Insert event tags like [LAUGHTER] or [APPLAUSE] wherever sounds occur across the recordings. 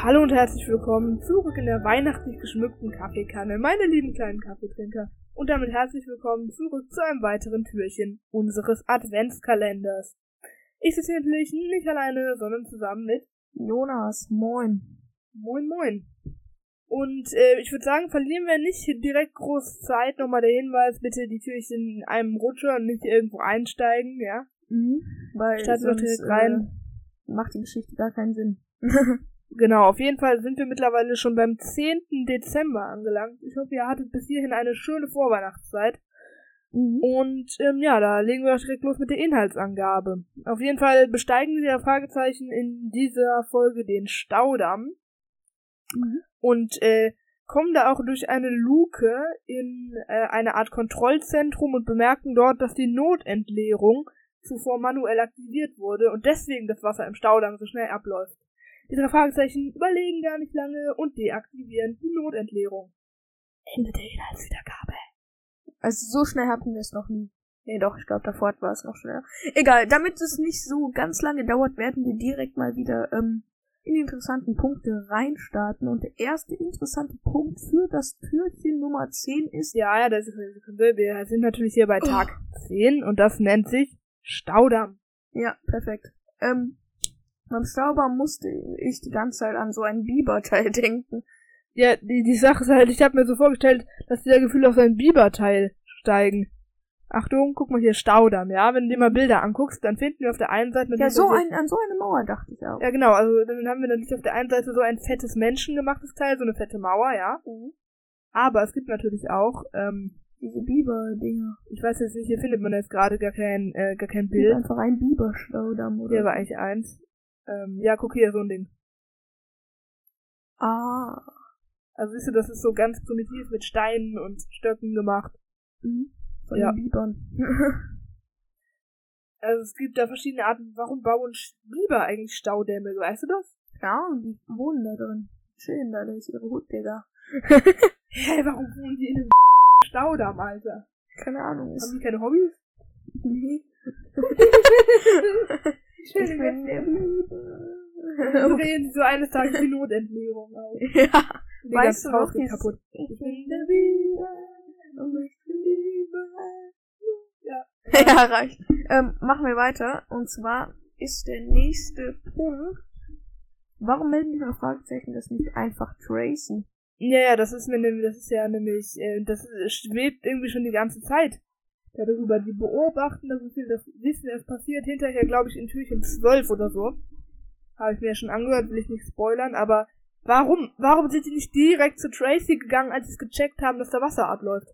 Hallo und herzlich willkommen zurück in der weihnachtlich geschmückten Kaffeekanne, meine lieben kleinen Kaffeetrinker. Und damit herzlich willkommen zurück zu einem weiteren Türchen unseres Adventskalenders. Ich sitze hier natürlich nicht alleine, sondern zusammen mit Jonas, moin. Moin Moin. Und äh, ich würde sagen, verlieren wir nicht direkt groß Zeit. Nochmal der Hinweis, bitte die Türchen in einem Rutscher und nicht irgendwo einsteigen, ja? Mhm. Weil Starten sonst, direkt rein. Äh, macht die Geschichte gar keinen Sinn. [LAUGHS] Genau, auf jeden Fall sind wir mittlerweile schon beim 10. Dezember angelangt. Ich hoffe, ihr hattet bis hierhin eine schöne Vorweihnachtszeit. Mhm. Und ähm, ja, da legen wir auch direkt los mit der Inhaltsangabe. Auf jeden Fall besteigen wir Fragezeichen in dieser Folge den Staudamm Mhm. und äh, kommen da auch durch eine Luke in äh, eine Art Kontrollzentrum und bemerken dort, dass die Notentleerung zuvor manuell aktiviert wurde und deswegen das Wasser im Staudamm so schnell abläuft. Die drei Fragezeichen überlegen gar nicht lange und deaktivieren die Notentleerung. Ende der Inhaltswiedergabe. Also so schnell hatten wir es noch nie. Nee, doch, ich glaube, davor war es noch schneller. Egal, damit es nicht so ganz lange dauert, werden wir direkt mal wieder ähm, in die interessanten Punkte reinstarten. Und der erste interessante Punkt für das Türchen Nummer 10 ist... Ja, ja, das ist eine Sekunde. Wir sind natürlich hier bei Tag 10 und das nennt sich Staudamm. Ja, perfekt. Ähm, beim Stauber musste ich die ganze Zeit an so ein Biberteil [LAUGHS] denken. Ja, die, die Sache ist halt, ich habe mir so vorgestellt, dass die da Gefühl auf sein Biberteil steigen. Achtung, guck mal hier, Staudamm, ja? Wenn du dir mal Bilder anguckst, dann finden wir auf der einen Seite Ja, natürlich so so- ein, an so eine Mauer dachte ich auch. Ja, genau, also dann haben wir natürlich auf der einen Seite so ein fettes menschengemachtes Teil, so eine fette Mauer, ja? Aber es gibt natürlich auch, ähm, Diese Biber-Dinger. ich weiß jetzt nicht, hier findet man jetzt gerade gar kein, äh, gar kein Bild. Bild. Einfach ein Biberstaudamm oder Hier war eigentlich eins. Ähm, ja, guck hier, so ein Ding. Ah. Also siehst du, das ist so ganz primitiv mit Steinen und Stöcken gemacht. Mhm. Von Ja. den Bibern. [LAUGHS] Also es gibt da verschiedene Arten, warum bauen Biber eigentlich Staudämme, weißt du das? ja, und die wohnen da drin. Schön, da ist ihre Hut, Digga. [LAUGHS] Hä, warum wohnen die in einem [LAUGHS] Staudamm, Alter? Keine Ahnung. Haben die keine Hobbys? nee. Ich Schön, bin der Biber. drehen so eines Tages die Notentleerung auf. [LAUGHS] ja. Die Weißt du Haus geht kaputt. Ich bin der Biber. Und ich liebe. Ja. [LAUGHS] Ja, reicht. Ähm, machen wir weiter. Und zwar ist der nächste Punkt. Warum melden die Fragezeichen das nicht einfach tracen? Ja, ja, das ist mir nämlich, das ist ja nämlich, äh, das schwebt irgendwie schon die ganze Zeit darüber. Die beobachten, das viel, das wissen, es passiert hinterher, glaube ich, in Türchen 12 oder so. Habe ich mir ja schon angehört, will ich nicht spoilern, aber warum, warum sind die nicht direkt zu Tracy gegangen, als sie es gecheckt haben, dass da Wasser abläuft?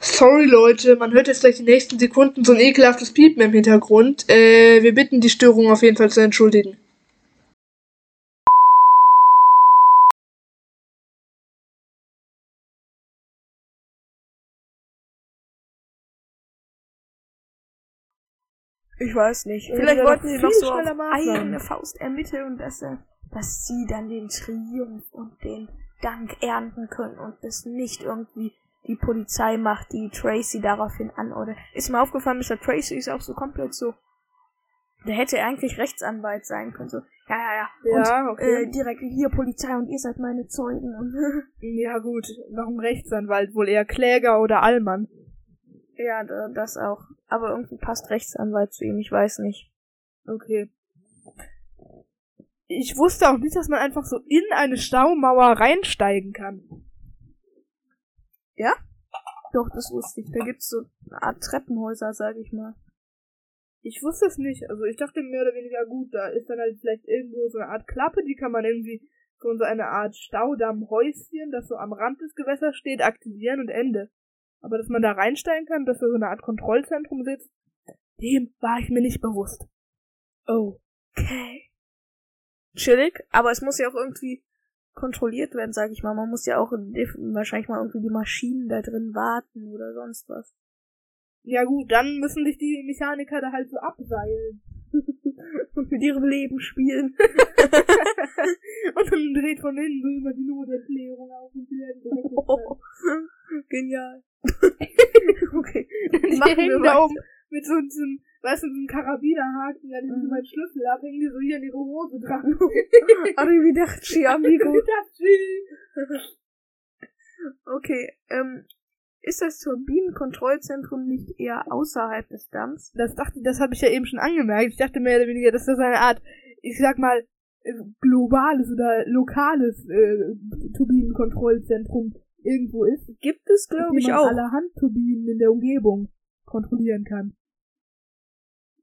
Sorry Leute, man hört jetzt gleich die nächsten Sekunden so ein ekelhaftes Piepen im Hintergrund. Äh, wir bitten die Störung auf jeden Fall zu entschuldigen. Ich weiß nicht. Ja, Vielleicht wollten sie noch so eigene Faust ermitteln, dass, äh, dass sie dann den Triumph und den Dank ernten können und das nicht irgendwie die Polizei macht, die Tracy daraufhin anordnet. Ist mir aufgefallen, Mr. Tracy ist auch so komplett so. Der hätte eigentlich Rechtsanwalt sein können. So, ja, ja, ja. Ja, und, okay. äh, direkt hier Polizei und ihr seid meine Zeugen. [LAUGHS] Ja gut, warum Rechtsanwalt? Wohl eher Kläger oder Allmann? ja, da- das auch. Aber irgendwie passt Rechtsanwalt zu ihm, ich weiß nicht. Okay. Ich wusste auch nicht, dass man einfach so in eine Staumauer reinsteigen kann. Doch, das wusste ich. Da gibt's so eine Art Treppenhäuser, sag ich mal. Ich wusste es nicht. Also ich dachte mehr oder weniger gut, da ist dann halt vielleicht irgendwo so eine Art Klappe, die kann man irgendwie so eine Art Staudammhäuschen, das so am Rand des Gewässers steht, aktivieren und Ende. Aber dass man da reinsteigen kann, dass da so eine Art Kontrollzentrum sitzt, dem war ich mir nicht bewusst. Okay. Chillig, aber es muss ja auch irgendwie kontrolliert werden, sag ich mal. Man muss ja auch wahrscheinlich mal irgendwie die Maschinen da drin warten oder sonst was. Ja gut, dann müssen sich die Mechaniker da halt so abseilen. [LAUGHS] Und mit ihrem Leben spielen. [LAUGHS] [LAUGHS] und dann dreht von innen so immer die Notentleerung auf und sie werden direkt Oh, genial. [LAUGHS] okay. Machen wir da oben mit so, diesem weißt du, so ein Karabinerhaken, an dem Mhm. mein Schlüssel ab, hängen die so hier in ihre Hose dran. [LAUGHS] Arrivederci, amigo. [LAUGHS] Arrivederci. Okay, ähm, ist das Turbinenkontrollzentrum nicht eher außerhalb des Damms? Das dachte, das habe ich ja eben schon angemerkt. Ich dachte mehr oder weniger, dass das eine Art, ich sag mal, äh, globales oder lokales äh, Turbinenkontrollzentrum irgendwo ist, Gibt es, glaube ich, auch. alle Handturbinen in der Umgebung kontrollieren kann.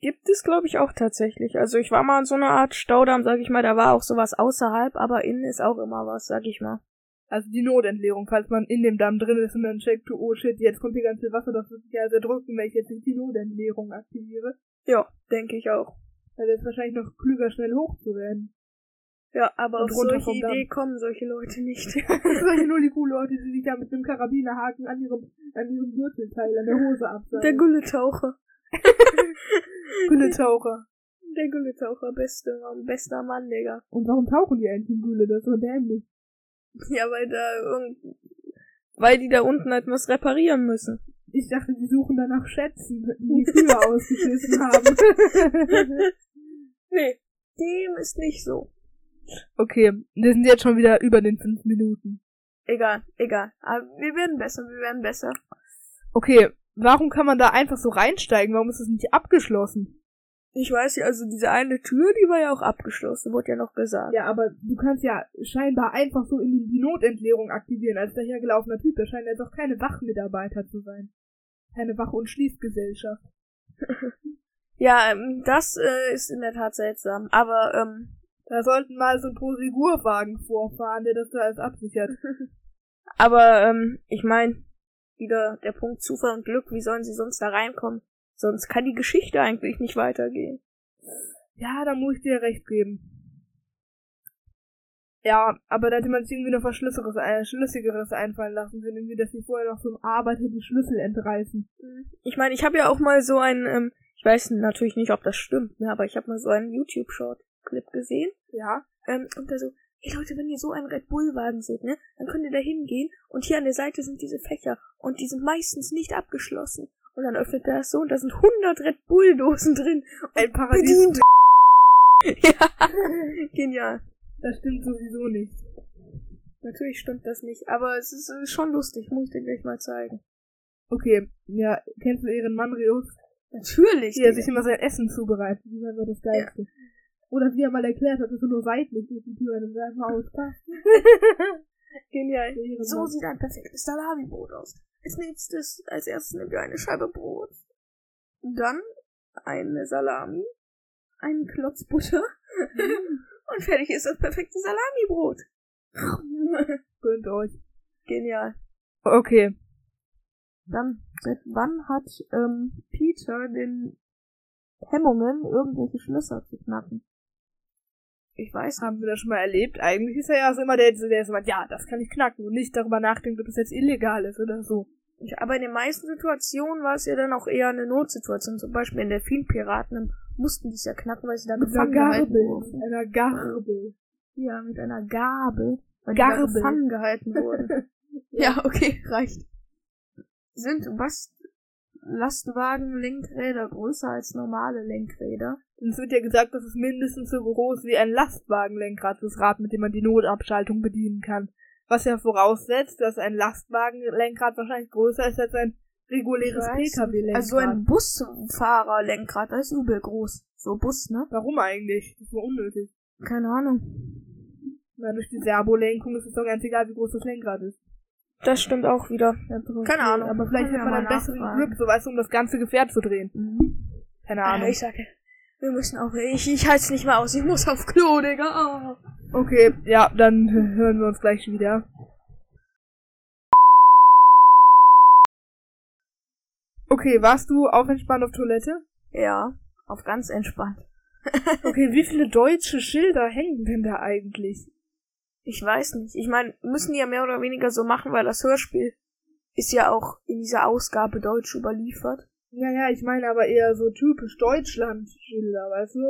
Gibt es, glaube ich, auch tatsächlich. Also ich war mal in so einer Art Staudamm, sag ich mal, da war auch sowas außerhalb, aber innen ist auch immer was, sag ich mal. Also die Notentleerung, falls man in dem Damm drin ist und dann checkt, oh shit, jetzt kommt die ganze Wasser, das wird sich ja sehr drücken, wenn ich jetzt nicht die Notentleerung aktiviere. Ja, denke ich auch. Da wäre es wahrscheinlich noch klüger, schnell hoch zu werden. Ja, aber auf solche vom Damm. Idee kommen solche Leute nicht. Ja nur die coolen Leute, die sich da mit einem Karabinerhaken an ihrem, an ihrem Gürtelteil, an der Hose Der abseilen. Gulletaucher. [LAUGHS] Gülletaucher. Der Gulletaucher, beste bester Mann, Digga. Und warum tauchen die eigentlich in Gülle? Das ist so dämlich. Ja, weil da irgend... Weil die da unten etwas reparieren müssen. Ich dachte, die suchen dann nach Schätzen, die die früher [LAUGHS] ausgeschissen haben. nee, dem ist nicht so. Okay, wir sind jetzt schon wieder über den fünf Minuten. Egal, egal. Aber wir werden besser, wir werden besser. Okay, warum kann man da einfach so reinsteigen? Warum ist das nicht abgeschlossen? Ich weiß ja, also diese eine Tür, die war ja auch abgeschlossen, wurde ja noch gesagt. Ja, aber du kannst ja scheinbar einfach so in die, die Notentleerung aktivieren als dahergelaufener Typ. Der scheint jetzt auch keine Wachmitarbeiter zu sein. Keine Wach- und Schließgesellschaft. [LAUGHS] Ja, ähm, das äh, ist in der Tat seltsam. Aber, ähm, Da sollten mal so ein Prosigurwagen vorfahren, der das da alles absichert. [LAUGHS] aber, ähm, ich mein, wieder der Punkt Zufall und Glück, wie sollen sie sonst da reinkommen? Sonst kann die Geschichte eigentlich nicht weitergehen. Ja, da muss ich dir recht geben. Ja, aber da hätte man sich irgendwie noch was Schlüssigeres, äh, Schlüssigeres einfallen lassen können, irgendwie, dass sie vorher noch so einem Arbeiter die Schlüssel entreißen. Ich meine, ich habe ja auch mal so einen, ähm, ich weiß natürlich nicht, ob das stimmt, ne, aber ich habe mal so einen YouTube-Short-Clip gesehen. Ja. Ähm, und da so, hey Leute, wenn ihr so einen Red Bull-Wagen seht, ne, dann könnt ihr da hingehen und hier an der Seite sind diese Fächer und die sind meistens nicht abgeschlossen. Und dann öffnet er das so und da sind 100 Red Bull-Dosen drin. Ein Paradies. [LAUGHS] Ja, genial. Das stimmt sowieso nicht. Natürlich stimmt das nicht, aber es ist, äh, schon lustig, muss ich dir gleich mal zeigen. Okay, ja, kennst du ihren Manrius? Natürlich. Wie er sich immer sein Essen zubereitet. Das ist einfach das Geilste. Oder wie er mal erklärt hat, dass er nur seitlich durch die Tür in seinem Haus passt. [LAUGHS] Genial. So sieht ein perfektes Salami-Brot aus. Als nächstes, als erstes nehmen wir eine Scheibe Brot. Dann eine Salami, einen Klotz Butter [LAUGHS] und fertig ist das perfekte Salami-Brot. [LAUGHS] Gönnt euch. Genial. Okay. Dann, seit wann hat ähm, Peter den Hemmungen, irgendwelche Schlösser zu knacken? Ich weiß Haben wir das schon mal erlebt? Eigentlich ist er ja so immer der, der so sagt, ja, das kann ich knacken und nicht darüber nachdenkt, ob es jetzt illegal ist oder so. Aber in den meisten Situationen war es ja dann auch eher eine Notsituation. Zum Beispiel in der Piraten mussten die es ja knacken, weil sie da Mit einer gefangen gehalten wurden. Mit einer Gabel. Ja, mit einer Gabel. Weil die da Gabel. gefangen gehalten wurden. [LAUGHS] ja, okay, reicht. Sind was Lastwagen-Lenkräder größer als normale Lenkräder? Und es wird ja gesagt, das ist mindestens so groß wie ein Lastwagenlenkrad, das Rad, mit dem man die Notabschaltung bedienen kann. Was ja voraussetzt, dass ein Lastwagenlenkrad wahrscheinlich größer ist als ein reguläres. Pkw-Lenkrad. Also ein Busfahrerlenkrad, das ist übel groß. So Bus, ne? Warum eigentlich? Das ist so unnötig. Keine Ahnung. Weil durch die Servolenkung ist es doch ganz egal, wie groß das Lenkrad ist. Das stimmt auch wieder. Keine Ahnung. Aber vielleicht wir man einen besseren. Grip, so weißt du, um das ganze Gefährt zu drehen. Mhm. Keine Ja, Ahnung. ich sage, wir müssen auch. Ich, ich halte nicht mehr aus. Ich muss auf Klo, Digga. Ah. Okay, ja, dann hören wir uns gleich wieder. Okay, warst du auf entspannt auf Toilette? Ja, auf ganz entspannt. [LAUGHS] Okay, wie viele deutsche Schilder hängen denn da eigentlich? Ich weiß nicht. Ich meine, müssen die ja mehr oder weniger so machen, weil das Hörspiel ist ja auch in dieser Ausgabe deutsch überliefert. Ja, ja, ich meine aber eher so typisch Deutschland-Schilder, weißt du?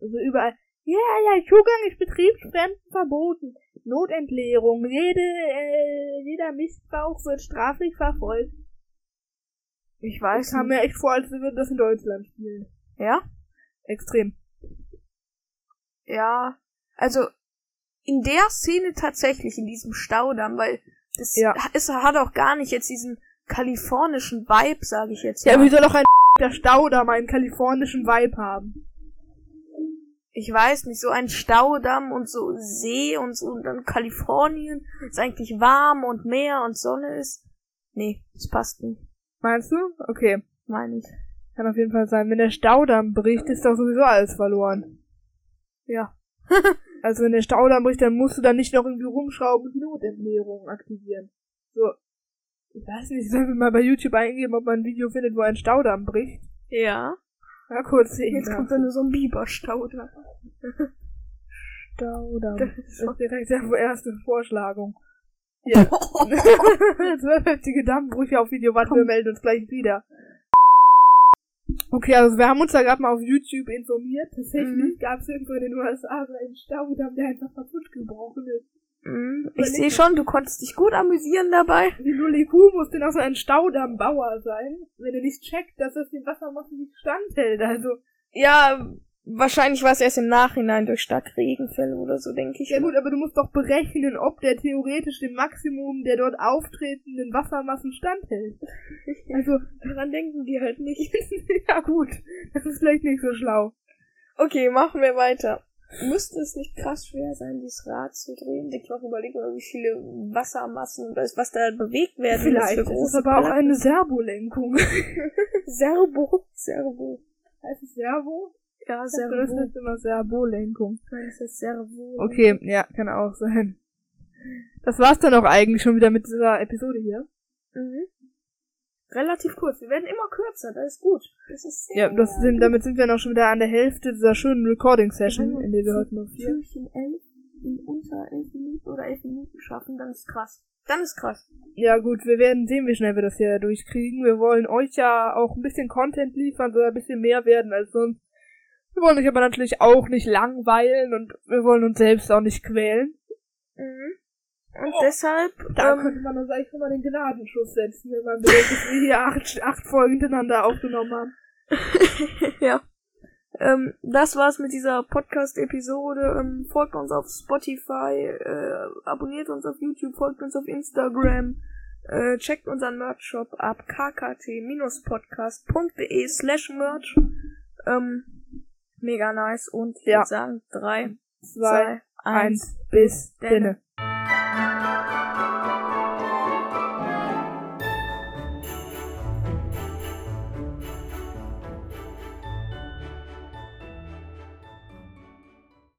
Also überall. Ja, ja, Zugang ist betriebsfremden verboten. Notentleerung. Jede, äh, jeder Missbrauch wird straflich verfolgt. Ich weiß Es kam mir echt vor, als würde das in Deutschland spielen. Ja? Extrem. Ja. Also, in der Szene tatsächlich, in diesem Staudamm, weil das Ja. ist, hat auch gar nicht jetzt diesen kalifornischen Vibe, sage ich jetzt Ja, mal. wie soll auch ein [LAUGHS] der Staudamm einen kalifornischen Vibe haben? ich weiß nicht, so ein Staudamm und so See und so und dann Kalifornien ist eigentlich warm und Meer und Sonne ist. Nee, das passt nicht, Meinst du? Okay. meine ich. Kann auf jeden Fall sein. Wenn der Staudamm bricht, ist doch sowieso alles verloren. Ja. [LAUGHS] Also wenn der Staudamm bricht, dann musst du dann nicht noch irgendwie rumschrauben und die Notentleerung aktivieren. So. Ich weiß nicht, sollen wir mal bei YouTube eingeben, ob man ein Video findet, wo ein Staudamm bricht? Ja. Ja, kurz sehen. Jetzt kommt dann nur so ein Biberstaudamm. Staudamm. Das ist ist direkt der erste Vorschlagung. [LAUGHS] Ja. [LAUGHS] Zwölf heftige Dammbrüche auf Video. Warte, wir melden uns gleich wieder. Okay, also wir haben uns da gerade mal auf YouTube informiert. Tatsächlich Mhm. gab es irgendwo in den USA so einen Staudamm, der einfach kaputt gebrochen ist. Mhm. Ich sehe schon, du konntest dich gut amüsieren dabei. Die Lulliku muss denn auch so ein Staudammbauer sein, wenn er nicht checkt, dass das den Wassermassen nicht standhält. Also, Ja, wahrscheinlich war es erst im Nachhinein durch Starkregenfälle oder so, denke ich. ja gut, aber du musst doch berechnen, ob der theoretisch dem Maximum der dort auftretenden Wassermassen standhält. [LAUGHS] Also, daran denken die halt nicht. [LAUGHS] ja gut, das ist vielleicht nicht so schlau. Okay, machen wir weiter. Müsste es nicht krass schwer sein, dieses Rad zu drehen? Ich auch überlegen, wie viele Wassermassen oder was da bewegt werden. Vielleicht das für ist aber auch eine Servolenkung. [LAUGHS] Servo. Servo. heißt es Servo? Ja, Das Servo. ist immer Servolenkung. Nein, das ist Servo. Okay, ja, kann auch sein. Das war's dann auch eigentlich schon wieder mit dieser Episode hier. Mhm. Relativ kurz. Wir werden immer kürzer, das ist gut. Das ist sehr Ja, das sind, damit sind wir noch schon wieder an der Hälfte dieser schönen Recording-Session, in der wir heute noch vier. Türchen 11 in unter 11 Minuten oder 11 Minuten schaffen, dann ist krass. Dann ist krass. Ja gut, wir werden sehen, wie schnell wir das hier durchkriegen. Wir wollen euch ja auch ein bisschen Content liefern, soll ein bisschen mehr werden als sonst. Wir wollen euch aber natürlich auch nicht langweilen und wir wollen uns selbst auch nicht quälen. Mhm. Und deshalb, Da ähm, könnte man uns eigentlich mal den Gnadenschuss setzen, wenn man bedenkt, dass wir hier acht, acht Folgen hintereinander aufgenommen haben. [LAUGHS] ja. Ähm, das war's mit dieser Podcast-Episode. Ähm, folgt uns auf Spotify, äh, abonniert uns auf YouTube, folgt uns auf Instagram, äh, checkt unseren Merch-Shop ab kkt-podcast.de slash merch. Ähm, mega nice und ich Ja. würde sagen, drei, Zwei, zwei, eins, eins, bis denne. denne.